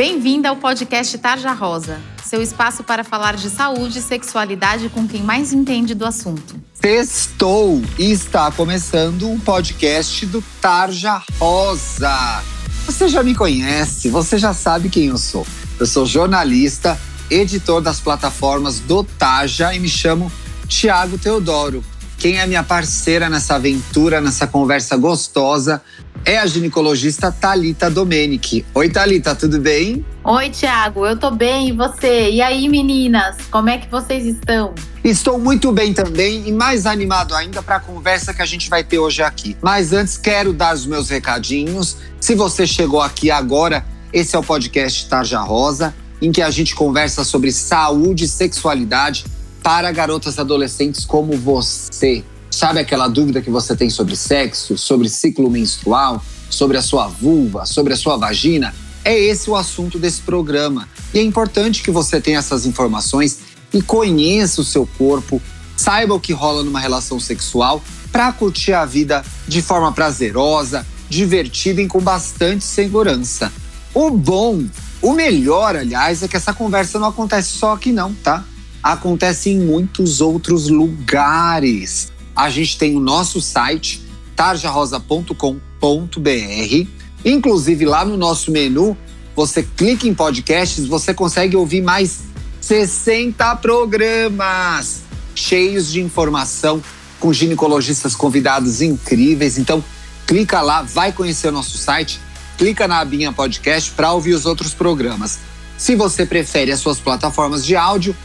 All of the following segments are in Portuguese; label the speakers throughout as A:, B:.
A: Bem-vinda ao podcast Tarja Rosa, seu espaço para falar de saúde e sexualidade com quem mais entende do assunto.
B: Sextou e está começando o podcast do Tarja Rosa. Você já me conhece, você já sabe quem eu sou. Eu sou jornalista, editor das plataformas do Tarja e me chamo Tiago Teodoro. Quem é minha parceira nessa aventura, nessa conversa gostosa, é a ginecologista Talita Domenici. Oi, Talita, tudo bem?
A: Oi, Tiago, eu tô bem e você? E aí, meninas, como é que vocês estão?
B: Estou muito bem também e mais animado ainda para a conversa que a gente vai ter hoje aqui. Mas antes quero dar os meus recadinhos. Se você chegou aqui agora, esse é o podcast Tarja Rosa, em que a gente conversa sobre saúde e sexualidade para garotas adolescentes como você. Sabe aquela dúvida que você tem sobre sexo, sobre ciclo menstrual, sobre a sua vulva, sobre a sua vagina? É esse o assunto desse programa. E é importante que você tenha essas informações e conheça o seu corpo, saiba o que rola numa relação sexual para curtir a vida de forma prazerosa, divertida e com bastante segurança. O bom, o melhor, aliás, é que essa conversa não acontece só aqui não, tá? Acontece em muitos outros lugares a gente tem o nosso site, tarjarosa.com.br. Inclusive, lá no nosso menu, você clica em podcasts, você consegue ouvir mais 60 programas cheios de informação com ginecologistas convidados incríveis. Então, clica lá, vai conhecer o nosso site, clica na abinha podcast para ouvir os outros programas. Se você prefere as suas plataformas de áudio,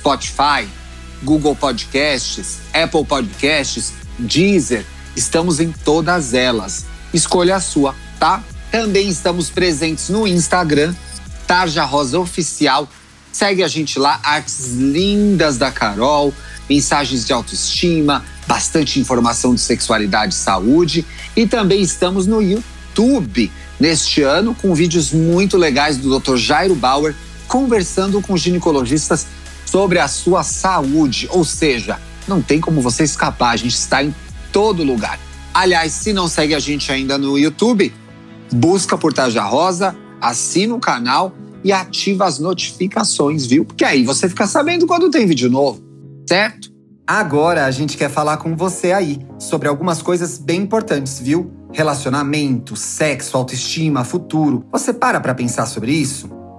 B: Spotify, Google Podcasts, Apple Podcasts, Deezer, estamos em todas elas. Escolha a sua, tá? Também estamos presentes no Instagram, Tarja Rosa Oficial. Segue a gente lá, artes lindas da Carol, mensagens de autoestima, bastante informação de sexualidade e saúde. E também estamos no YouTube neste ano com vídeos muito legais do Dr. Jairo Bauer conversando com ginecologistas sobre a sua saúde. Ou seja, não tem como você escapar, a gente está em todo lugar. Aliás, se não segue a gente ainda no YouTube, busca por Taja Rosa, assina o canal e ativa as notificações, viu? Porque aí você fica sabendo quando tem vídeo novo, certo? Agora a gente quer falar com você aí sobre algumas coisas bem importantes, viu? Relacionamento, sexo, autoestima, futuro. Você para para pensar sobre isso?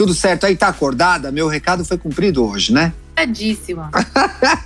B: tudo certo aí? Tá acordada? Meu recado foi cumprido hoje, né?
A: Acordadíssima.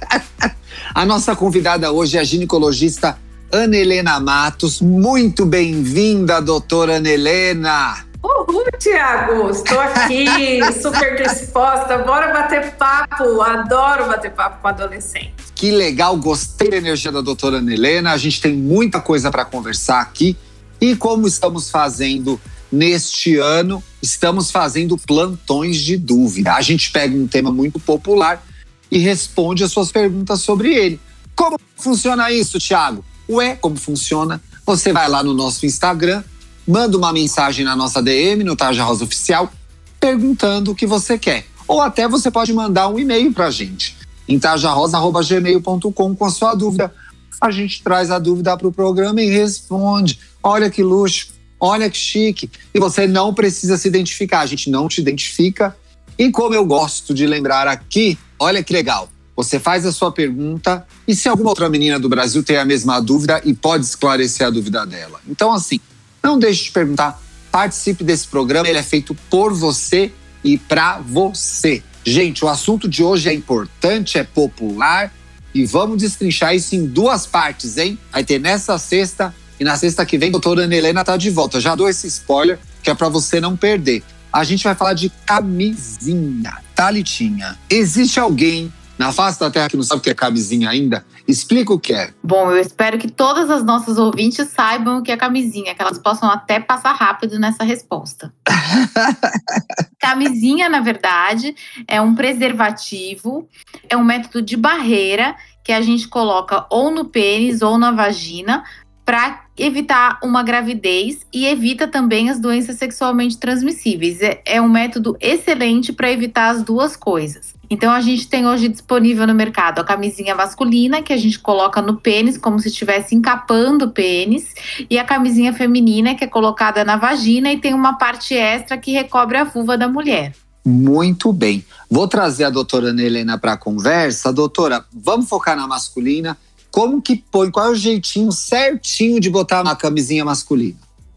B: a nossa convidada hoje é a ginecologista Ana Helena Matos. Muito bem-vinda, doutora Ana Helena.
C: Uhul, Tiago! Estou aqui, super disposta. Bora bater papo. Adoro bater papo com adolescente.
B: Que legal, gostei da energia da doutora Ana Helena. A gente tem muita coisa para conversar aqui. E como estamos fazendo neste ano, estamos fazendo plantões de dúvida. A gente pega um tema muito popular e responde as suas perguntas sobre ele. Como funciona isso, Thiago? Ué, como funciona? Você vai lá no nosso Instagram, manda uma mensagem na nossa DM, no Tarja Rosa Oficial, perguntando o que você quer. Ou até você pode mandar um e-mail para a gente, em tarjarosa.gmail.com com a sua dúvida. A gente traz a dúvida para o programa e responde. Olha que luxo. Olha que chique. E você não precisa se identificar, a gente não te identifica. E como eu gosto de lembrar aqui, olha que legal. Você faz a sua pergunta e se alguma outra menina do Brasil tem a mesma dúvida e pode esclarecer a dúvida dela. Então, assim, não deixe de perguntar, participe desse programa, ele é feito por você e para você. Gente, o assunto de hoje é importante, é popular e vamos destrinchar isso em duas partes, hein? Vai ter nessa sexta e na sexta que vem a doutora Ana Helena tá de volta. Já dou esse spoiler que é para você não perder. A gente vai falar de camisinha, Talitinha. Existe alguém na face da Terra que não sabe o que é camisinha ainda? Explica o que é.
A: Bom, eu espero que todas as nossas ouvintes saibam o que é camisinha, que elas possam até passar rápido nessa resposta. camisinha, na verdade, é um preservativo, é um método de barreira que a gente coloca ou no pênis ou na vagina para evitar uma gravidez e evita também as doenças sexualmente transmissíveis. É, é um método excelente para evitar as duas coisas. Então a gente tem hoje disponível no mercado a camisinha masculina que a gente coloca no pênis como se estivesse encapando o pênis e a camisinha feminina que é colocada na vagina e tem uma parte extra que recobre a vulva da mulher.
B: Muito bem. Vou trazer a doutora Ana Helena para a conversa. Doutora, vamos focar na masculina como que põe, qual é o jeitinho certinho de botar uma camisinha masculina?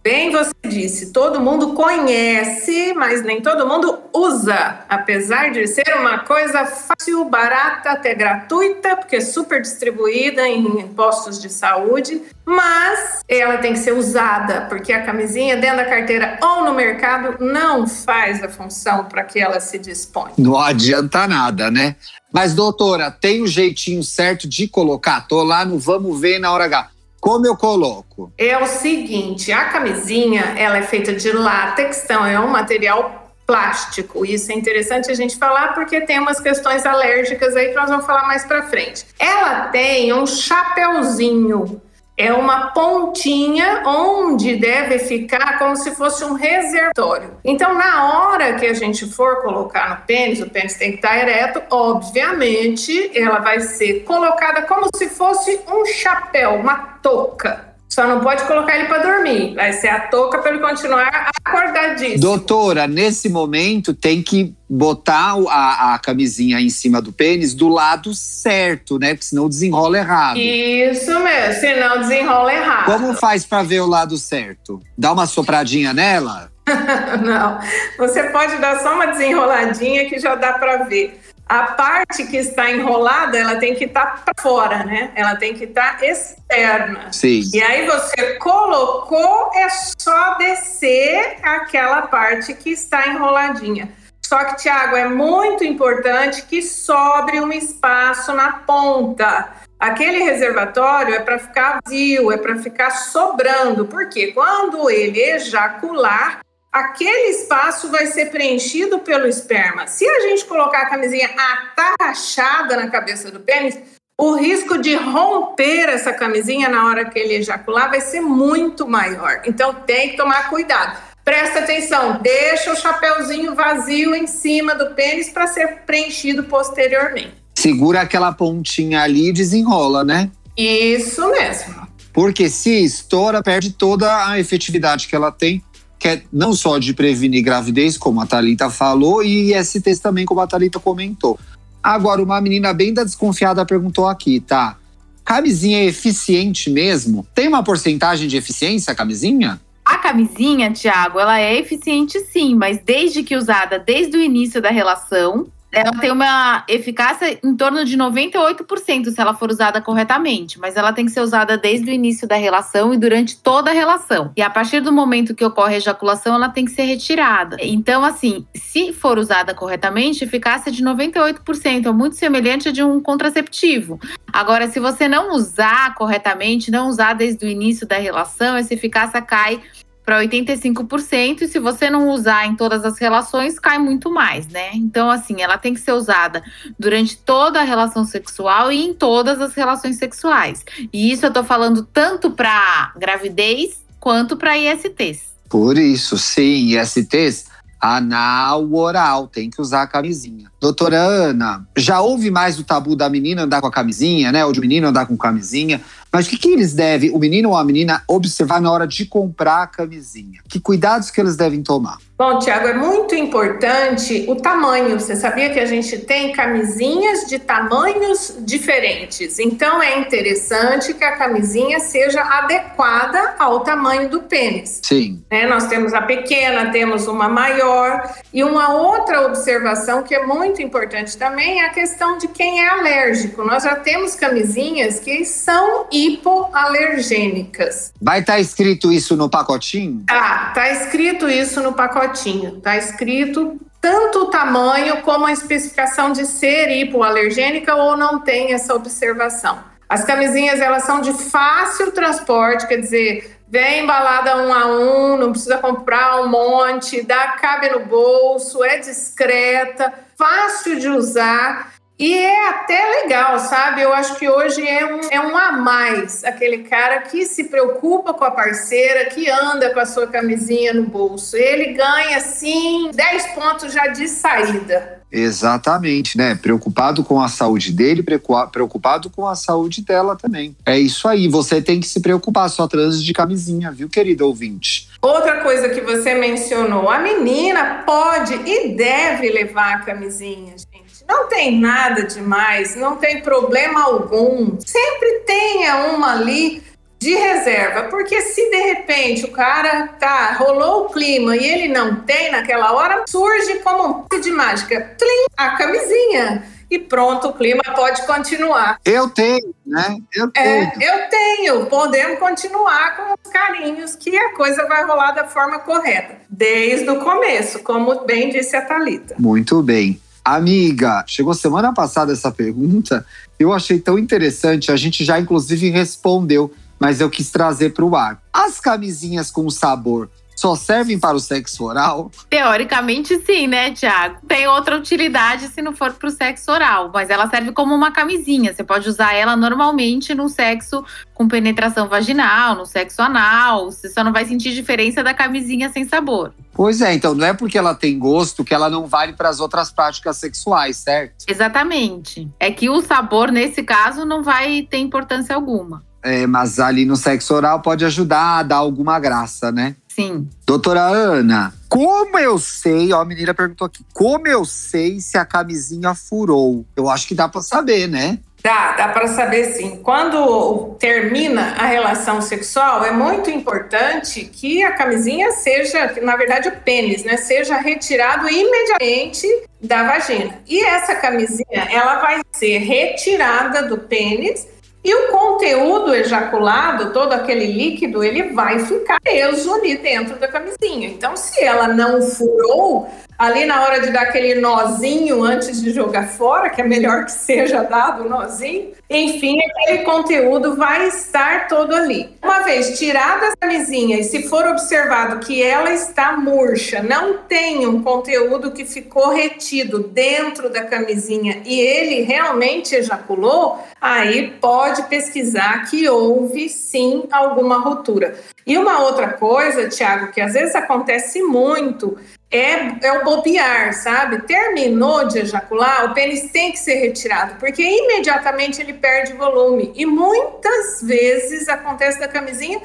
C: Bem, você disse, todo mundo conhece, mas nem todo mundo usa. Apesar de ser uma coisa fácil, barata, até gratuita, porque é super distribuída em postos de saúde, mas ela tem que ser usada, porque a camisinha dentro da carteira ou no mercado não faz a função para que ela se dispõe.
B: Não adianta nada, né? Mas, doutora, tem o um jeitinho certo de colocar? Tô lá no Vamos Ver na hora H. Como eu coloco?
C: É o seguinte, a camisinha, ela é feita de látex, então é um material plástico. Isso é interessante a gente falar porque tem umas questões alérgicas aí que nós vamos falar mais para frente. Ela tem um chapeuzinho é uma pontinha onde deve ficar como se fosse um reservatório. Então, na hora que a gente for colocar no pênis, o pênis tem que estar ereto, obviamente, ela vai ser colocada como se fosse um chapéu, uma touca. Só não pode colocar ele para dormir. Vai ser a touca para ele continuar acordadíssimo.
B: Doutora, nesse momento tem que botar a, a, camisinha em cima do pênis do lado certo, né? Porque senão desenrola errado.
C: Isso mesmo, senão desenrola errado.
B: Como faz para ver o lado certo? Dá uma sopradinha nela?
C: não, você pode dar só uma desenroladinha que já dá para ver a parte que está enrolada, ela tem que estar tá para fora, né? Ela tem que estar tá externa.
B: Sim.
C: E aí você colocou, é só descer aquela parte que está enroladinha. Só que, Tiago, é muito importante que sobre um espaço na ponta. Aquele reservatório é para ficar vazio, é para ficar sobrando, porque quando ele ejacular, aquele espaço vai ser preenchido pelo esperma. Se a gente colocar a camisinha atarrachada na cabeça do pênis, o risco de romper essa camisinha na hora que ele ejacular vai ser muito maior. Então tem que tomar cuidado. Presta atenção, deixa o chapeuzinho vazio em cima do pênis para ser preenchido posteriormente.
B: Segura aquela pontinha ali e desenrola, né?
C: Isso mesmo.
B: Porque se estoura, perde toda a efetividade que ela tem que é não só de prevenir gravidez, como a Thalita falou, e ISTs também, como a Thalita comentou. Agora, uma menina bem da desconfiada perguntou aqui, tá? Camisinha é eficiente mesmo? Tem uma porcentagem de eficiência a camisinha?
A: A camisinha, Tiago, ela é eficiente sim, mas desde que usada desde o início da relação, ela tem uma eficácia em torno de 98% se ela for usada corretamente, mas ela tem que ser usada desde o início da relação e durante toda a relação. E a partir do momento que ocorre a ejaculação, ela tem que ser retirada. Então, assim, se for usada corretamente, eficácia de 98%, é muito semelhante a de um contraceptivo. Agora, se você não usar corretamente, não usar desde o início da relação, essa eficácia cai para 85%, e se você não usar em todas as relações, cai muito mais, né? Então, assim, ela tem que ser usada durante toda a relação sexual e em todas as relações sexuais. E isso eu tô falando tanto para gravidez quanto para ISTs.
B: Por isso, sim, ISTs Anal oral, tem que usar a camisinha. Doutora Ana, já houve mais o tabu da menina andar com a camisinha, né? Ou de menino andar com camisinha. Mas o que, que eles devem, o menino ou a menina, observar na hora de comprar a camisinha? Que cuidados que eles devem tomar?
C: Bom, Tiago, é muito importante o tamanho. Você sabia que a gente tem camisinhas de tamanhos diferentes? Então é interessante que a camisinha seja adequada ao tamanho do pênis.
B: Sim.
C: É, nós temos a pequena, temos uma maior. E uma outra observação que é muito importante também é a questão de quem é alérgico. Nós já temos camisinhas que são hipoalergênicas.
B: Vai estar tá escrito isso no pacotinho?
C: Tá, tá escrito isso no pacotinho. Está escrito tanto o tamanho como a especificação de ser hipoalergênica ou não tem essa observação. As camisinhas elas são de fácil transporte, quer dizer, vem embalada um a um, não precisa comprar um monte, dá cabe no bolso, é discreta, fácil de usar e é até legal, sabe? Eu acho que hoje é um, é um a mais aquele cara que se preocupa com a parceira, que anda com a sua camisinha no bolso. Ele ganha, assim, 10 pontos já de saída.
B: Exatamente, né? Preocupado com a saúde dele, preocupado com a saúde dela também. É isso aí, você tem que se preocupar, só trânsito de camisinha, viu, querido ouvinte?
C: Outra coisa que você mencionou, a menina pode e deve levar a camisinha, gente. Não tem nada demais, não tem problema algum. Sempre tenha uma ali de reserva, porque se de repente o cara tá rolou o clima e ele não tem naquela hora, surge como um de mágica, tlim, a camisinha e pronto, o clima pode continuar.
B: Eu tenho, né?
C: Eu é, tenho. É, eu tenho. Podemos continuar com os carinhos que a coisa vai rolar da forma correta, desde o começo, como bem disse a Talita.
B: Muito bem. Amiga, chegou semana passada essa pergunta, eu achei tão interessante, a gente já inclusive respondeu, mas eu quis trazer para o ar. As camisinhas com sabor só servem para o sexo oral?
A: Teoricamente, sim, né, Tiago? Tem outra utilidade se não for para o sexo oral, mas ela serve como uma camisinha. Você pode usar ela normalmente no sexo com penetração vaginal, no sexo anal. Você só não vai sentir diferença da camisinha sem sabor.
B: Pois é, então não é porque ela tem gosto que ela não vale para as outras práticas sexuais, certo?
A: Exatamente. É que o sabor, nesse caso, não vai ter importância alguma.
B: É, mas ali no sexo oral pode ajudar a dar alguma graça, né?
A: Sim.
B: Doutora Ana, como eu sei, ó, a menina perguntou aqui, como eu sei se a camisinha furou? Eu acho que dá para saber, né?
C: Dá, dá para saber sim. Quando termina a relação sexual, é muito importante que a camisinha seja, na verdade, o pênis, né, seja retirado imediatamente da vagina. E essa camisinha, ela vai ser retirada do pênis e o conteúdo ejaculado, todo aquele líquido, ele vai ficar preso ali dentro da camisinha. Então, se ela não furou, ali na hora de dar aquele nozinho antes de jogar fora, que é melhor que seja dado o nozinho, enfim, aquele conteúdo vai estar todo ali. Uma vez tirada a camisinha e se for observado que ela está murcha, não tem um conteúdo que ficou retido dentro da camisinha e ele realmente ejaculou, aí pode pesquisar que houve sim alguma ruptura. E uma outra coisa, Tiago, que às vezes acontece muito, é, é o bobear, sabe? Terminou de ejacular, o pênis tem que ser retirado, porque imediatamente ele perde volume. E muitas vezes acontece da camisinha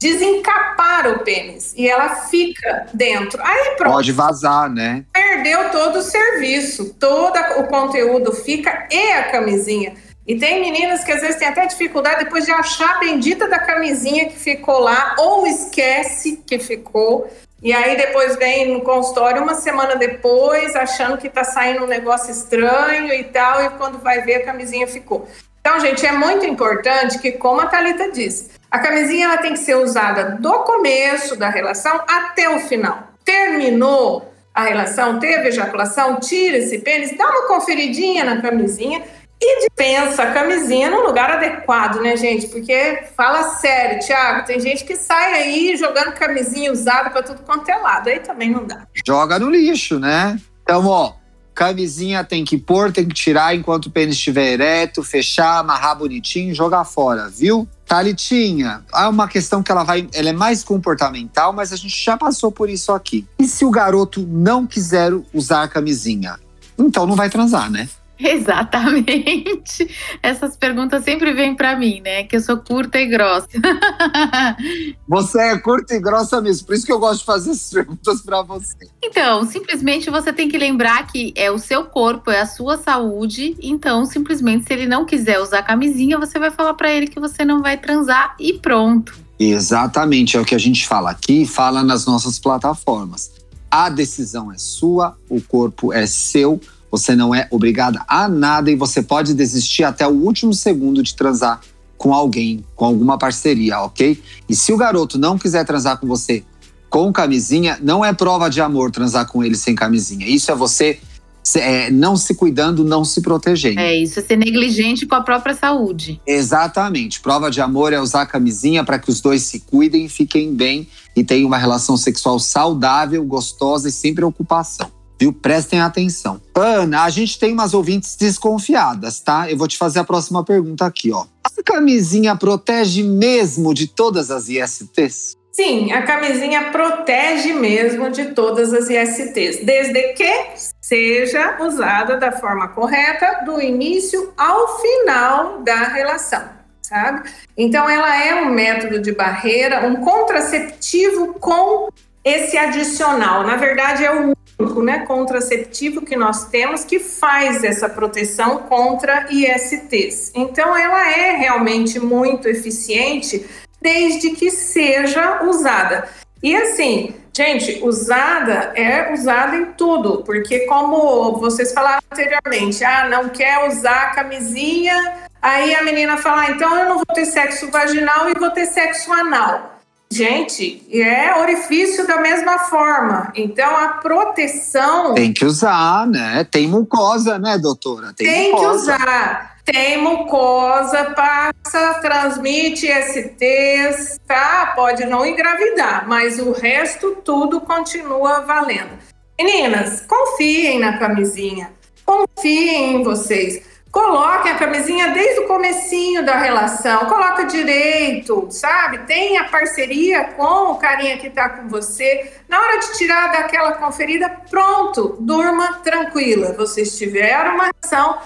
C: desencapar o pênis e ela fica dentro. Aí pronto.
B: Pode vazar, né?
C: Perdeu todo o serviço, todo o conteúdo fica e a camisinha. E tem meninas que às vezes têm até dificuldade depois de achar a bendita da camisinha que ficou lá, ou esquece que ficou. E aí depois vem no consultório uma semana depois, achando que tá saindo um negócio estranho e tal, e quando vai ver a camisinha ficou. Então, gente, é muito importante que, como a Thalita disse, a camisinha ela tem que ser usada do começo da relação até o final. Terminou a relação, teve ejaculação, tira esse pênis, dá uma conferidinha na camisinha e dispensa a camisinha no lugar adequado, né, gente? Porque fala sério, Thiago, tem gente que sai aí jogando camisinha usada para tudo quanto é lado. Aí também não dá.
B: Joga no lixo, né? Então, ó, camisinha tem que pôr, tem que tirar enquanto o pênis estiver ereto, fechar, amarrar bonitinho, jogar fora, viu? Talitinha, há uma questão que ela vai, ela é mais comportamental, mas a gente já passou por isso aqui. E se o garoto não quiser usar camisinha? Então não vai transar, né?
A: Exatamente. Essas perguntas sempre vêm para mim, né? Que eu sou curta e grossa.
B: Você é curta e grossa mesmo, por isso que eu gosto de fazer essas perguntas para você.
A: Então, simplesmente você tem que lembrar que é o seu corpo, é a sua saúde. Então, simplesmente, se ele não quiser usar camisinha, você vai falar para ele que você não vai transar e pronto.
B: Exatamente, é o que a gente fala aqui, fala nas nossas plataformas. A decisão é sua, o corpo é seu você não é obrigada a nada e você pode desistir até o último segundo de transar com alguém, com alguma parceria, ok? E se o garoto não quiser transar com você com camisinha, não é prova de amor transar com ele sem camisinha. Isso é você é, não se cuidando, não se protegendo.
A: É, isso é ser negligente com a própria saúde.
B: Exatamente. Prova de amor é usar camisinha para que os dois se cuidem, fiquem bem e tenham uma relação sexual saudável, gostosa e sem preocupação viu? Prestem atenção. Ana, a gente tem umas ouvintes desconfiadas, tá? Eu vou te fazer a próxima pergunta aqui, ó. A camisinha protege mesmo de todas as ISTs?
C: Sim, a camisinha protege mesmo de todas as ISTs, desde que seja usada da forma correta, do início ao final da relação, sabe? Então, ela é um método de barreira, um contraceptivo com esse adicional. Na verdade, é o único né, contraceptivo que nós temos que faz essa proteção contra ISTs. Então, ela é realmente muito eficiente desde que seja usada. E assim, gente, usada é usada em tudo, porque como vocês falaram anteriormente, ah, não quer usar camisinha, aí a menina fala, ah, então eu não vou ter sexo vaginal e vou ter sexo anal. Gente, é orifício da mesma forma. Então, a proteção.
B: Tem que usar, né? Tem mucosa, né, doutora?
C: Tem, tem que usar. Tem mucosa, passa, transmite STs, tá? Pode não engravidar, mas o resto tudo continua valendo. Meninas, confiem na camisinha. Confiem em vocês. Coloquem a camisinha desde o comecinho da relação, coloca direito, sabe? Tenha parceria com o carinha que está com você. Na hora de tirar daquela conferida, pronto, durma tranquila. Vocês tiveram uma ação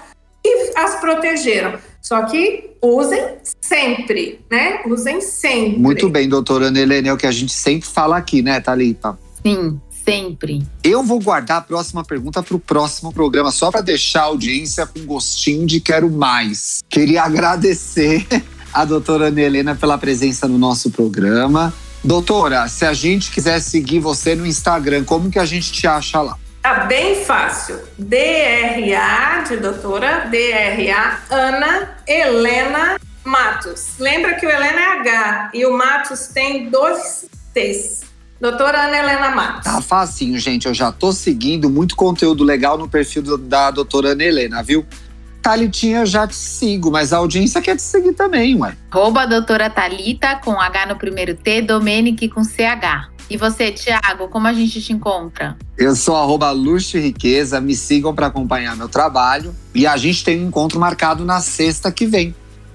C: e as protegeram. Só que usem sempre, né? Usem sempre.
B: Muito bem, doutora Ana Helena, é o que a gente sempre fala aqui, né, Thalita?
A: Sim, Sempre.
B: Eu vou guardar a próxima pergunta para o próximo programa, só para deixar a audiência com gostinho de quero mais. Queria agradecer a doutora Ana Helena pela presença no nosso programa. Doutora, se a gente quiser seguir você no Instagram, como que a gente te acha lá?
C: Tá bem fácil. DRA de doutora, DRA Ana Helena Matos. Lembra que o Helena é H e o Matos tem dois T's. Doutora Ana Helena Matos.
B: Tá facinho, gente. Eu já tô seguindo muito conteúdo legal no perfil do, da doutora Ana Helena, viu? Thalitinha, eu já te sigo, mas a audiência quer te seguir também, ué.
A: Arroba doutora Thalita com H no primeiro T, Domenic com CH. E você, Tiago, como a gente te encontra?
B: Eu sou arroba Luxo e Riqueza, me sigam para acompanhar meu trabalho. E a gente tem um encontro marcado na sexta que vem.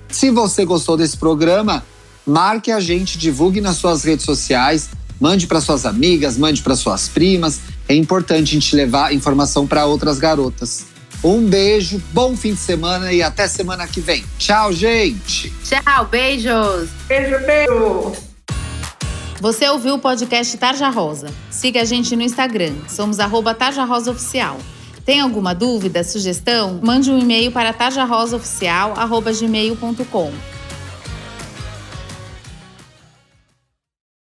B: Se você gostou desse programa, marque a gente, divulgue nas suas redes sociais Mande para suas amigas, mande para suas primas. É importante a gente levar informação para outras garotas. Um beijo, bom fim de semana e até semana que vem. Tchau, gente.
A: Tchau, beijos.
C: Beijo, beijo.
A: Você ouviu o podcast Tarja Rosa? Siga a gente no Instagram. Somos arroba Tarja Rosa Oficial. Tem alguma dúvida, sugestão? Mande um e-mail para tarjarosaoficial.gmail.com